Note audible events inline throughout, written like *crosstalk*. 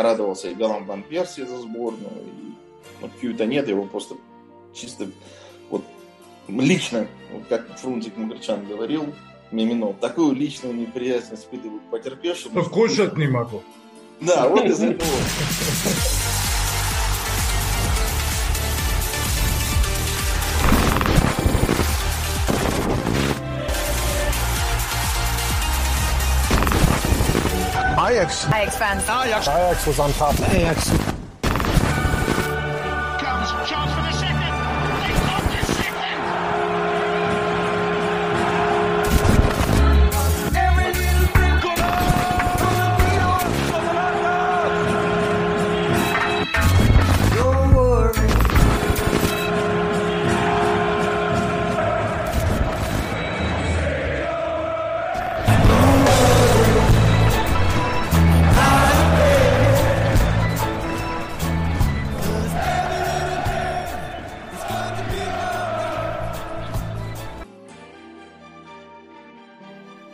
я радовался и голам Ван Перси за сборную, и ну, Хьюита нет, его просто чисто вот лично, вот как Фрунзик Магарчан говорил, Мимино, такую личную неприязнь испытывают потерпевшим. Что кушать не могу. Да, вот из этого. Ajax. Ajax fans. Ajax. Ajax was on top. Ajax.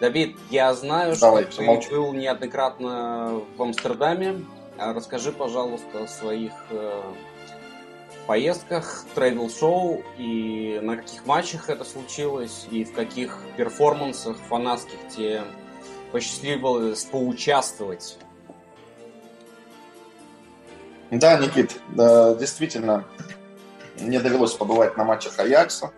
Давид, я знаю, Давай, что ты молчу. был неоднократно в Амстердаме. А Расскажи, пожалуйста, о своих э, поездках, трейдл-шоу и на каких матчах это случилось, и в каких перформансах фанатских тебе посчастливилось поучаствовать. Да, Никит, да, действительно, мне довелось побывать на матчах Аякса.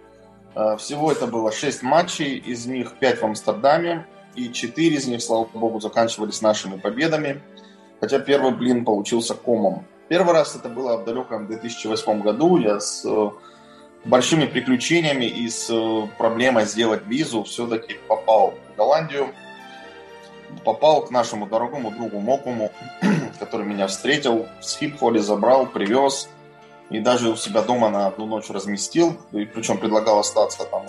Э, Всего это было 6 матчей, из них 5 в Амстердаме, и 4 из них, слава богу, заканчивались нашими победами. Хотя первый блин получился комом. Первый раз это было в далеком 2008 году. Я с э, большими приключениями и с э, проблемой сделать визу все-таки попал в Голландию. Попал к нашему дорогому другу Мокуму, *clears throat* который меня встретил в Схипхоле, забрал, привез. И даже у себя дома на одну ночь разместил. И причем предлагал остаться там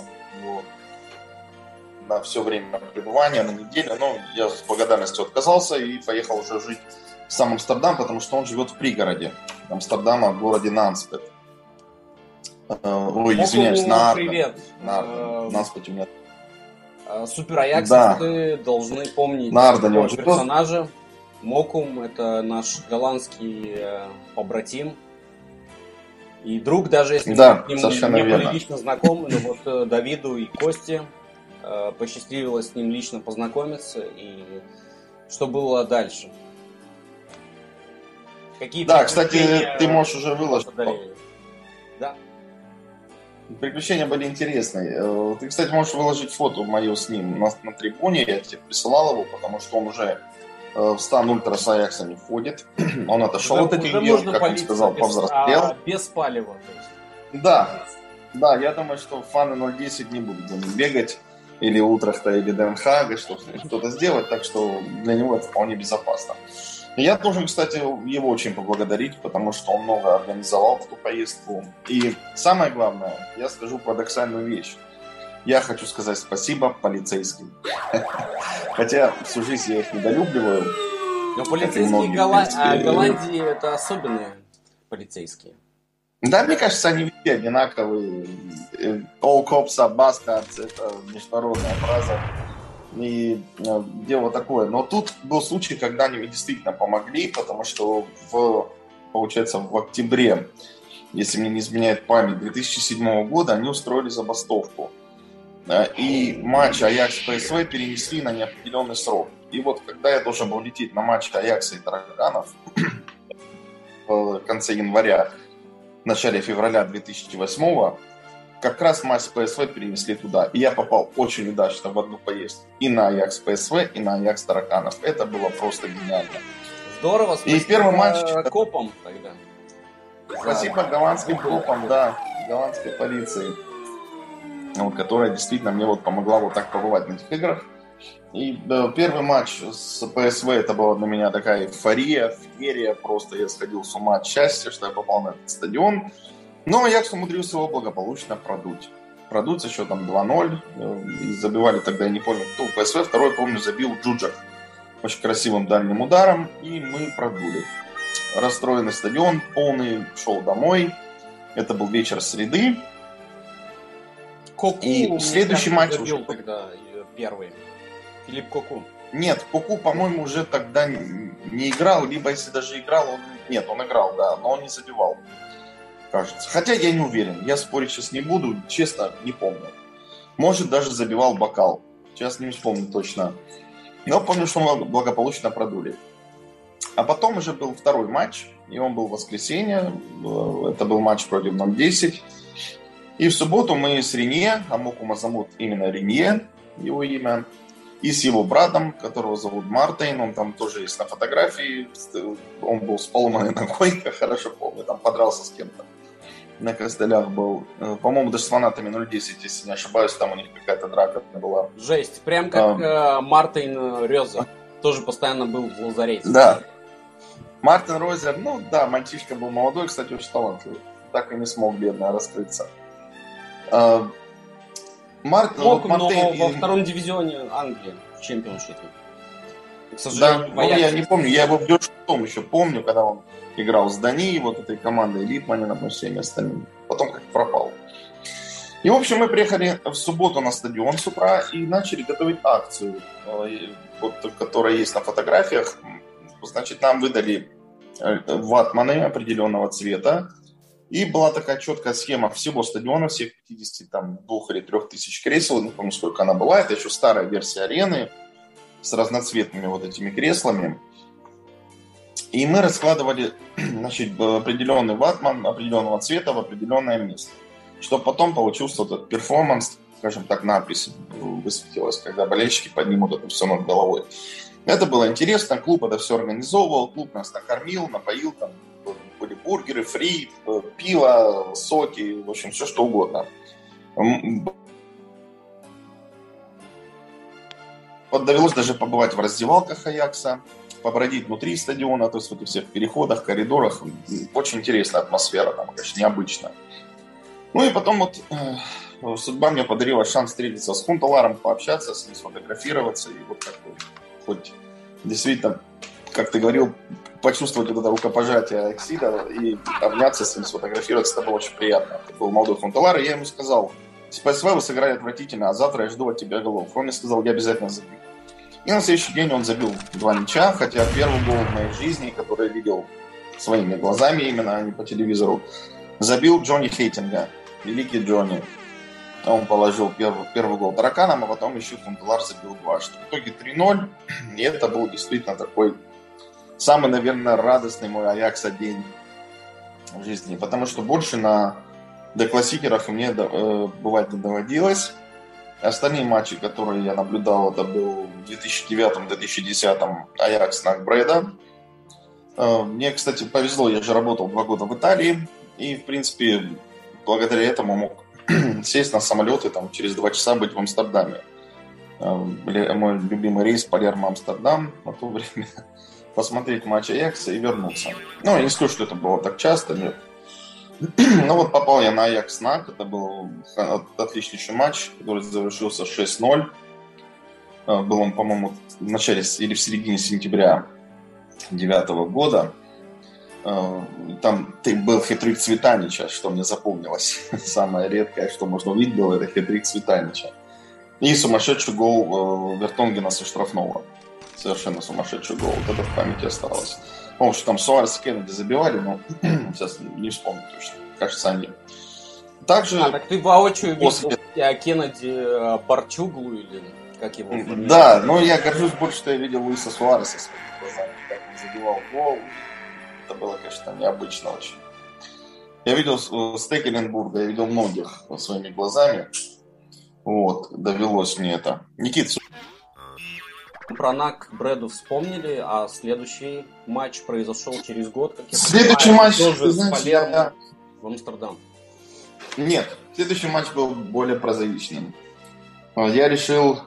на все время пребывания, на неделю. Но я с благодарностью отказался и поехал уже жить в сам Амстердам, потому что он живет в пригороде Амстердама, в городе Нанспет. Э, Ой, извиняюсь, Мокуму на привет. На Э, Нанспет у меня. э, Супер Аякс, Да. должны помнить На Ардене такого он живет. персонажа. Мокум – это наш голландский побратим. И друг, даже если Да, мы с ним не верно. были лично знакомы, но вот э, Давиду и Косте э, посчастливилось с ним лично познакомиться. И что было дальше? Какие Да, кстати, ты можешь уже выложить. Да. Приключения были интересные. Э, Ты, кстати, можешь выложить фото мое с ним на, на трибуне. Я тебе присылал его, потому что он уже в стан ультра с Аякса не входит. *clears throat* Он отошел Уже- от этих дел, как он сказал, без, повзрослел. а, без палева. то есть. Да, да, я думаю, что фаны 010 не будут за ним бегать. Или Утрахта, или Денхага, что-то сделать. Так что для него это вполне безопасно. Я должен, кстати, его очень поблагодарить, потому что он много организовал в ту поездку. И самое главное, я скажу парадоксальную вещь. Я хочу сказать спасибо полицейским. *laughs* Хотя всю жизнь я их недолюбливаю. Но полицейские многие, Голла- в принципе. а, Голландии это особенные полицейские. Да, мне кажется, они везде одинаковые. Э, All cops are bastards, это международная фраза. И э, дело такое. Но тут был случай, когда они мне действительно помогли, потому что в, получается, в октябре, если мне не изменяет память, 2007 года они устроили забастовку. Э, И матч Аякс ПСВ перенесли на неопределенный срок. И вот когда я должен был лететь на матч Аякса и Тараканов *clears throat* в конце января, в начале февраля 2008 как раз матч ПСВ перенесли туда. И я попал очень удачно в одну поездку. И на Аякс ПСВ, и на Аякс Тараканов. Это было просто гениально. Здорово, И первый матч- э, копам тогда. Спасибо голландским группам, да, голландской полиции, вот, которая действительно мне вот помогла вот так побывать на этих играх. И да, первый матч с ПСВ это была для меня такая эйфория, феерия, просто я сходил с ума от счастья, что я попал на этот стадион. Но я умудрился его благополучно продуть. Продуть со счетом 2-0. э, И забивали тогда, я не помню, кто ПСВ. Второй, помню, забил Джуджак очень красивым дальним ударом. И мы продули. Расстроенный стадион, полный, шел домой. Это был вечер среды. Коку, И следующий матч уже- тогда э, первый. Филипп Коку. Нет, Куку, по-моему, уже тогда не играл, либо если даже играл, он... Нет, он играл, да, но он не забивал, кажется. Хотя я не уверен, я спорить сейчас не буду, честно, не помню. Может, даже забивал бокал. Сейчас не вспомню точно. Но помню, что мы благополучно продули. А потом уже был второй матч, и он был в воскресенье. Это был матч против 0-10. И в субботу мы с Ренье, а Мокума зовут именно Ренье, его имя, и с его братом, которого зовут Мартин, он там тоже есть на фотографии, он был с поломанной ногой, *laughs* хорошо помню, там подрался с кем-то на костылях был. Э, по-моему, даже с фанатами 0.10, если не ошибаюсь, там у них какая-то драка была. Жесть, прям как а, Мартин Реза, тоже постоянно был в лазарете. Да. Мартин Розер, ну да, мальчишка был молодой, кстати, очень талантливый. Так и не смог, бедно, раскрыться. А, Марк, Мог, вот Мартейн... но во втором дивизионе Англии в чемпионшипе. К сожалению, да, ну, я не помню, я его в Дёрштом еще помню, когда он играл с Дани, вот этой командой Липманина и всеми остальными. Потом как пропал. И, в общем, мы приехали в субботу на стадион с утра и начали готовить акцию, э, вот, которая есть на фотографиях. Значит, нам выдали э, ватманы определенного цвета, и была такая четкая схема всего стадиона, всех 52 или 3 тысяч кресел, не помню, сколько она была, это еще старая версия арены с разноцветными вот этими креслами. И мы раскладывали *clears throat* значит, определенный ватман определенного цвета в определенное место, чтобы потом получился вот этот перформанс, скажем так, надпись высветилась, когда болельщики поднимут это все над головой. Это было интересно, клуб это все организовывал, клуб нас накормил, напоил, там бургеры, фри, пиво, соки, в общем, все что угодно. Вот довелось даже побывать в раздевалках Аякса, побродить внутри стадиона, то есть в этих всех переходах, коридорах. Очень интересная атмосфера, там, конечно, необычно. Ну и потом вот э, судьба мне подарила шанс встретиться с Хунталаром, пообщаться с ним, сфотографироваться. И вот бы, хоть действительно, как ты говорил, почувствовать вот это рукопожатие Аксида и обняться с ним, сфотографироваться, это было очень приятно. Это был молодой Хунталар, и я ему сказал, спасибо, вы сыграли отвратительно, а завтра я жду от тебя голов. Он мне сказал, я обязательно забью. И на следующий день он забил два мяча, хотя первый гол в моей жизни, который я видел своими глазами именно, а не по телевизору, забил Джонни Хейтинга, великий Джонни. Он положил первый, первый гол тараканом, а потом еще Фунтелар забил два. Что в итоге 3-0. И это был действительно такой самый, наверное, радостный мой Аякса день в жизни. Потому что больше на деклассикерах мне э, бывать не доводилось. Остальные матчи, которые я наблюдал, это был в 2009-2010 Аякс Накбреда. Э, мне, кстати, повезло, я же работал два года в Италии, и, в принципе, благодаря этому мог *clears throat* сесть на самолет и там, через два часа быть в Амстердаме. Э, мой любимый рейс Палермо-Амстердам на то время. Посмотреть матч Аякса и вернуться. Ну, я не скажу, что это было так часто, нет. *clears throat* Ну вот попал я на Аякс НАК. Это был отличнейший матч, который завершился 6-0. Э, был он, по-моему, в начале или в середине сентября 2009 года. Э, там был хитрик Цветанича, что мне запомнилось. *laughs* Самое редкое, что можно увидеть было, это хитрик Цветанича. И сумасшедший гол э, Вертонгена со штрафного. Совершенно сумасшедший гол. Вот это в памяти осталось. По-моему, что там Суарес и Кеннеди забивали, но *clears throat* сейчас не вспомню точно. Кажется, они. Также... А, так ты воочию после... видел а Кеннеди Парчуглу или как его Да, но я горжусь больше, что я видел Луиса Суареса своими глазами, как он забивал гол. Это было, конечно, необычно очень. Я видел э, Стекеленбурга, я видел многих своими глазами. Вот, довелось мне это. Никит, про НАК Брэду вспомнили, а следующий матч произошел через год. Как я следующий понимаю, матч, тоже знаешь, с Палермо я... в Амстердам. Нет, следующий матч был более прозаичным. А, я решил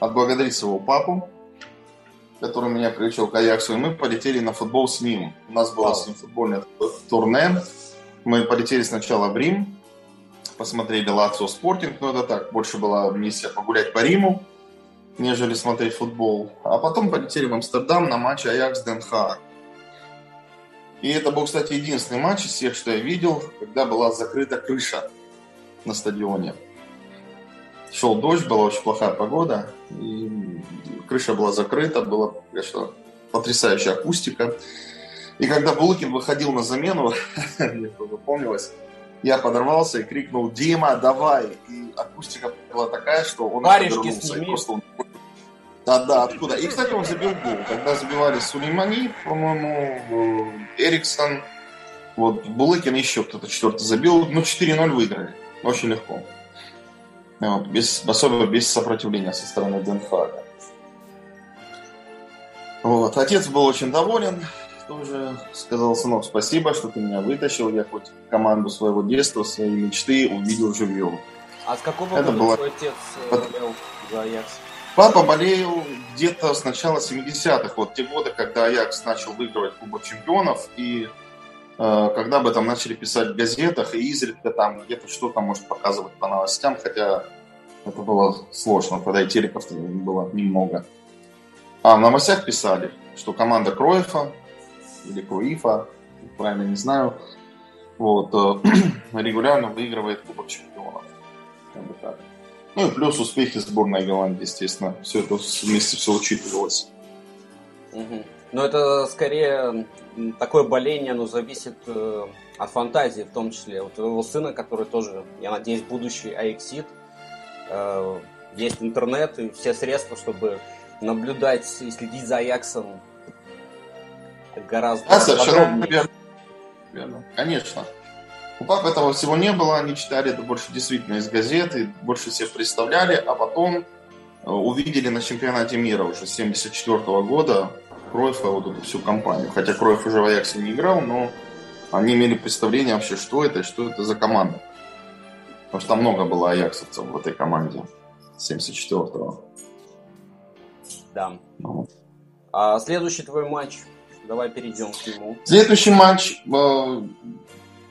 отблагодарить своего папу, который меня приучил к Аяксу, и мы полетели на футбол с ним. У нас было с ним футбольное турне. Мы полетели сначала в Рим, посмотрели Лацио Спортинг, но это так, больше была миссия погулять по Риму, нежели смотреть футбол. А потом полетели в Амстердам на матч Аякс Денхаг. И это был, кстати, единственный матч из всех, что я видел, когда была закрыта крыша на стадионе. шел дождь, была очень плохая погода, и крыша была закрыта, была, конечно, потрясающая акустика. И когда Булыкин выходил на замену, *laughs* мне помнилось, я подорвался и крикнул «Дима, давай!» И акустика была такая, что он Варежки сними. просто... Да, да, откуда? И, кстати, он забил гол. Когда забивали Сулеймани, по-моему, Эриксон, вот Булыкин еще кто-то четвертый забил, ну 4-0 выиграли. Очень легко. Вот, без, особенно без сопротивления со стороны Денхага. Вот. Отец был очень доволен, тоже сказал, сынок, спасибо, что ты меня вытащил, я хоть команду своего детства, свои мечты увидел живьем. А с какого Это года было- твой отец э, болел за Аякс? Папа болел где-то с начала 70-х, вот те годы, когда Аякс начал выигрывать Кубок Чемпионов, и э, когда об этом начали писать в газетах, и изредка там где-то что-то может показывать по новостям, хотя это было сложно, тогда и телеков было немного. А в новостях писали, что команда Кроефа или Круифа, правильно не знаю, вот, э, *clears throat* регулярно выигрывает Кубок Чемпионов. Как бы так. Ну и плюс успехи сборной Голландии, естественно. Все это вместе все учитывалось. Мгм. Но это скорее такое боление, оно зависит э, от фантазии, в том числе. У твоего сына, который тоже, я надеюсь, будущий Аяксид, э, есть интернет и все средства, чтобы наблюдать и следить за Аяксом гораздо совершенно подробнее. верно. Верно. Конечно. У папы этого всего не было, они читали это больше действительно из газеты, больше всех представляли, а потом э, увидели на чемпионате мира уже 74 года Кройфа, вот эту всю компанию. Хотя Кройф уже в Аяксе не играл, но они имели представление вообще, что это и что это за команда. Потому что там много было аяксовцев в этой команде 74-го. Да. Ну. А следующий твой матч, давай перейдем к нему. Следующий матч, э,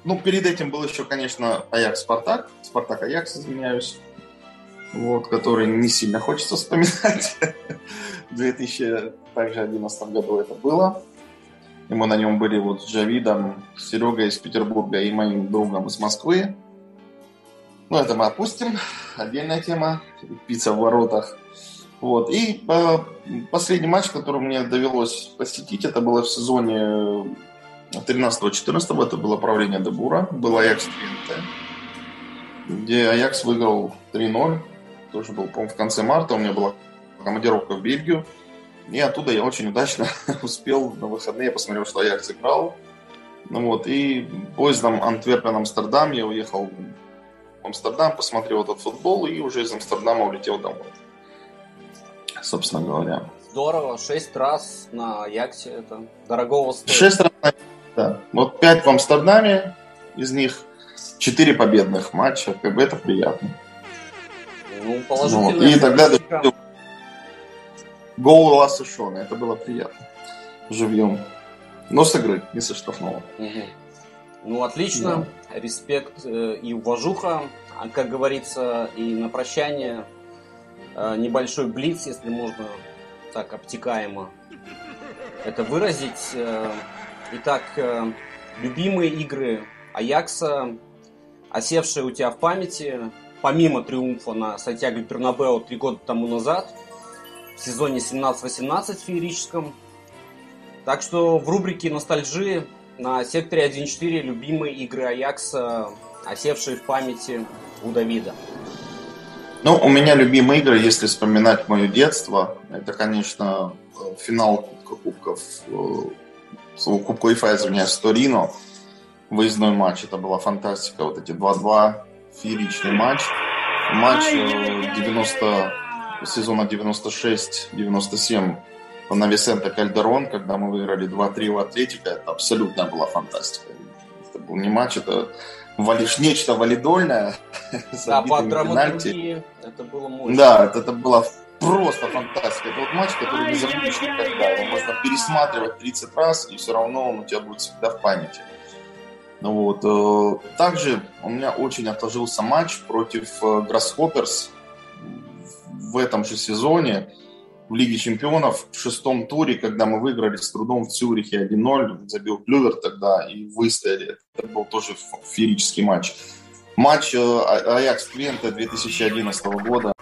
ну, перед этим был еще, конечно, Аякс-Спартак. Спартак-Аякс, извиняюсь. Вот, который не сильно хочется вспоминать. В 2011 году это было. И мы на нем были вот с Джавидом, Серегой из Петербурга и моим другом из Москвы. Ну, это мы опустим. Отдельная тема. Пицца в воротах. Вот. И э, последний матч, который мне довелось посетить, это было в сезоне 13-14, это было правление Дебура, был Аякс Твинте, где Аякс выиграл 3-0, тоже был, по-моему, в конце марта, у меня была командировка в Бельгию, и оттуда я очень удачно *laughs* успел на выходные, я посмотрел, что Аякс играл, ну вот, и поездом Антверпен-Амстердам я уехал в Амстердам, посмотрел этот футбол и уже из Амстердама улетел домой. Собственно говоря. Здорово, шесть раз на Аяксе, это дорогого стоит. Шесть раз, да. Вот пять в Амстердаме, из них четыре победных матча, как бы это приятно. Ну, Вот. И тогда гол Ласса Шона, это было приятно. Живьем. Но с игры, не со штрафного. Мгм. Ну, отлично. Респект э, и уважуха. А, как говорится, и на прощание э, небольшой блиц, если можно так обтекаемо это выразить. Э, Итак, э, любимые игры Аякса, осевшие у тебя в памяти, помимо триумфа на Сантьяго Бернабео три года тому назад, в сезоне 17-18 феерическом. Так что в рубрике «Ностальжи» на секторе 1.4 любимые игры Аякса, осевшие в памяти у Давида. Ну, у меня любимые игры, если вспоминать мое детство, это, конечно, э, финал Кубка Кубков, э, с- Кубка УЕФА, извиняюсь, с Торино, выездной матч, это была фантастика, вот эти 2-2, фееричный матч. Матч э, 90, сезона 96-97 на Висенте Кальдерон, когда мы выиграли 2-3 у Атлетика, это абсолютно была фантастика. Это был не матч, это вали- нечто валидольное, *laughs* Да, по пенальти. это было мощно. Да, это, это была просто фантастика. Это вот матч, который не забудешь никогда. Его можно пересматривать 30 раз, и все равно он у тебя будет всегда в памяти. Ну вот. э, Также у меня очень отложился матч против э, Гроссхопперс в этом же сезоне в Лиге Чемпионов в шестом туре, когда мы выиграли с трудом в Цюрихе 1-0, забил Клювер тогда и выстояли. Это был тоже феерический матч. Матч э, А- Аякс Твенте 2011 года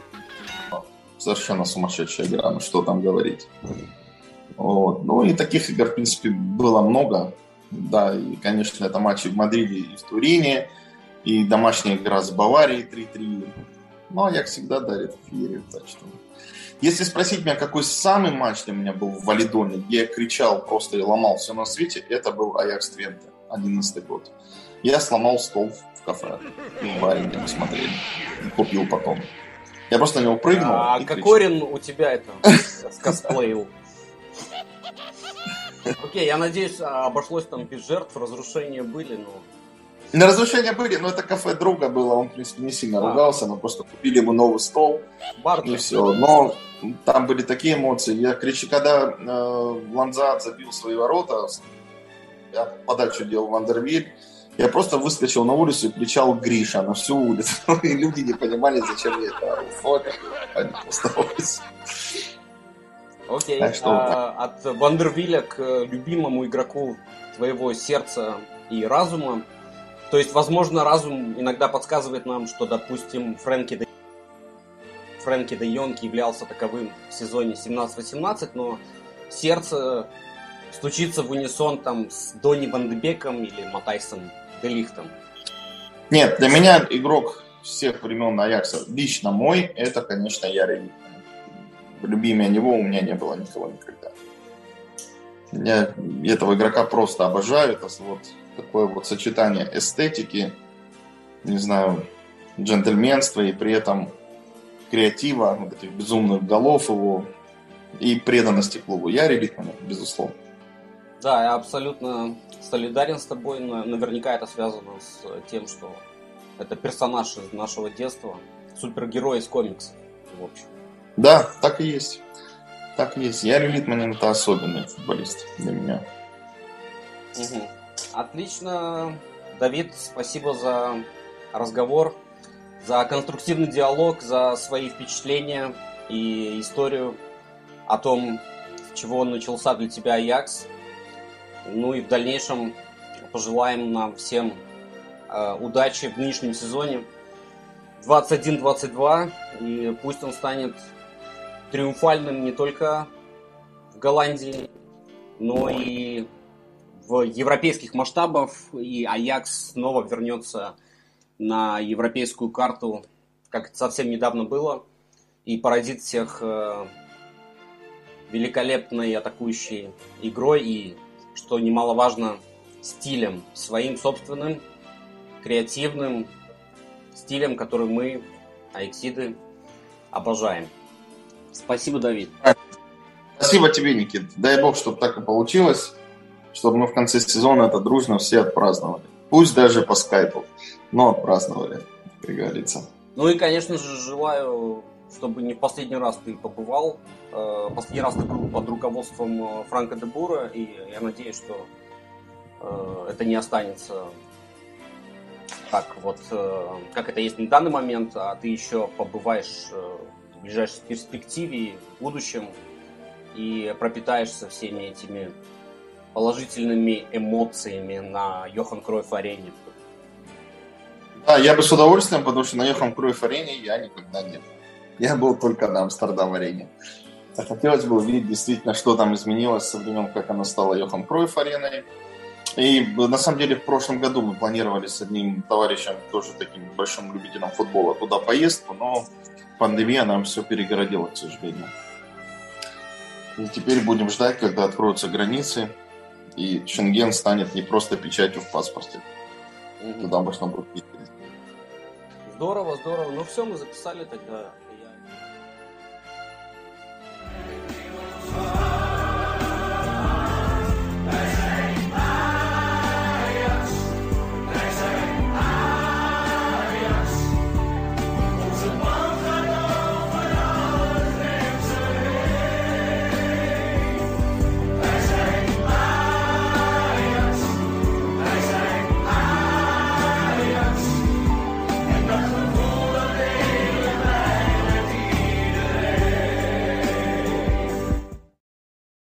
совершенно сумасшедшая игра, ну что там говорить. Вот. Ну и таких игр, в принципе, было много. Да, и, конечно, это матчи в Мадриде и в Турине, и домашняя игра с Баварией 3-3. Ну, а я всегда дарит феерию, так что... Если спросить меня, какой самый матч для меня был в Валидоне, где я кричал просто и ломал все на свете, это был Аякс Твенте, 11 год. Я сломал стол в кафе, в баре, смотрели. Купил потом. Я просто на него прыгнул А. Кокорин у тебя это скосплеил. Окей, я надеюсь, обошлось там без жертв, разрушения были, но... На разрушения были, но это кафе друга было, он, в принципе, не сильно А. ругался, мы просто купили ему новый стол, Бар и все. Но там были такие эмоции. Я кричу, когда э, Ланзат забил свои ворота, я подачу делал Вандервиль, я просто выскочил на улицу и кричал Гриша на всю улицу. *laughs* И люди не понимали, зачем я это ору. Они просто. Окей, Так что а, от Вандервилля к э, любимому игроку твоего сердца и разума. То есть, возможно, разум иногда подсказывает нам, что, допустим, Фрэнки де... Фрэнки де Йонг являлся таковым в сезоне 17-18, но сердце стучится в унисон там с Донни Вандебеком или Матайсом Делихтом. Нет, для меня игрок всех времен Аякса, лично мой, это, конечно, Ярый Любимее него у меня не было никого никогда. Я этого игрока просто обожаю. Это вот такое вот сочетание эстетики, не знаю, джентльменства и при этом креатива, вот этих безумных голов его и преданности клубу. Я Литман, безусловно. Да, я абсолютно солидарен с тобой. но Наверняка это связано с тем, что это персонаж из нашего детства, супергерой из комиксов, в общем. Да, так и есть. Так и есть. Яри Литманин это особенный футболист для меня. Мгм. Отлично, Давид, спасибо за разговор, за конструктивный диалог, за свои впечатления и историю о том, с чего начался для тебя Аякс. Ну и в дальнейшем пожелаем нам всем э, удачи в нынешнем сезоне. 21-22, и пусть он станет триумфальным не только в Голландии, но и в европейских масштабах, и Аякс снова вернется на европейскую карту, как совсем недавно было, и поразит всех э, великолепной атакующей игрой. И, что немаловажно, стилем, своим собственным, креативным стилем, который мы, Аяксиды, обожаем. Спасибо, Давид. Спасибо тебе, Никит. Дай бог, чтобы так и получилось, чтобы мы в конце сезона это дружно все отпраздновали. Пусть даже по скайпу, но отпраздновали, как говорится. Ну и, конечно же, желаю, чтобы не в последний раз ты побывал. Э, Последний раз ты был под руководством э, Франка де Бура, и я надеюсь, что э, это не останется так вот, э, как это есть на данный момент, а ты еще побываешь э, в ближайшей перспективе, в будущем, и пропитаешься всеми этими положительными эмоциями на Йохан Кройф арене. Да, я бы с удовольствием, потому что на Йохан Круйф арене я никогда не был. Я был только на Амстердам арене. А Хотелось бы увидеть действительно, что там изменилось со времен, как она стала Йохан Круйф ареной. И на самом деле в прошлом году мы планировали с одним товарищем, тоже таким большим любителем футбола, туда поездку, но пандемия нам все перегородила, к сожалению. И теперь будем ждать, когда откроются границы, и Шенген станет не просто печатью в паспорте. Туда можно будет ездить. Здорово, здорово. Ну все, мы записали тогда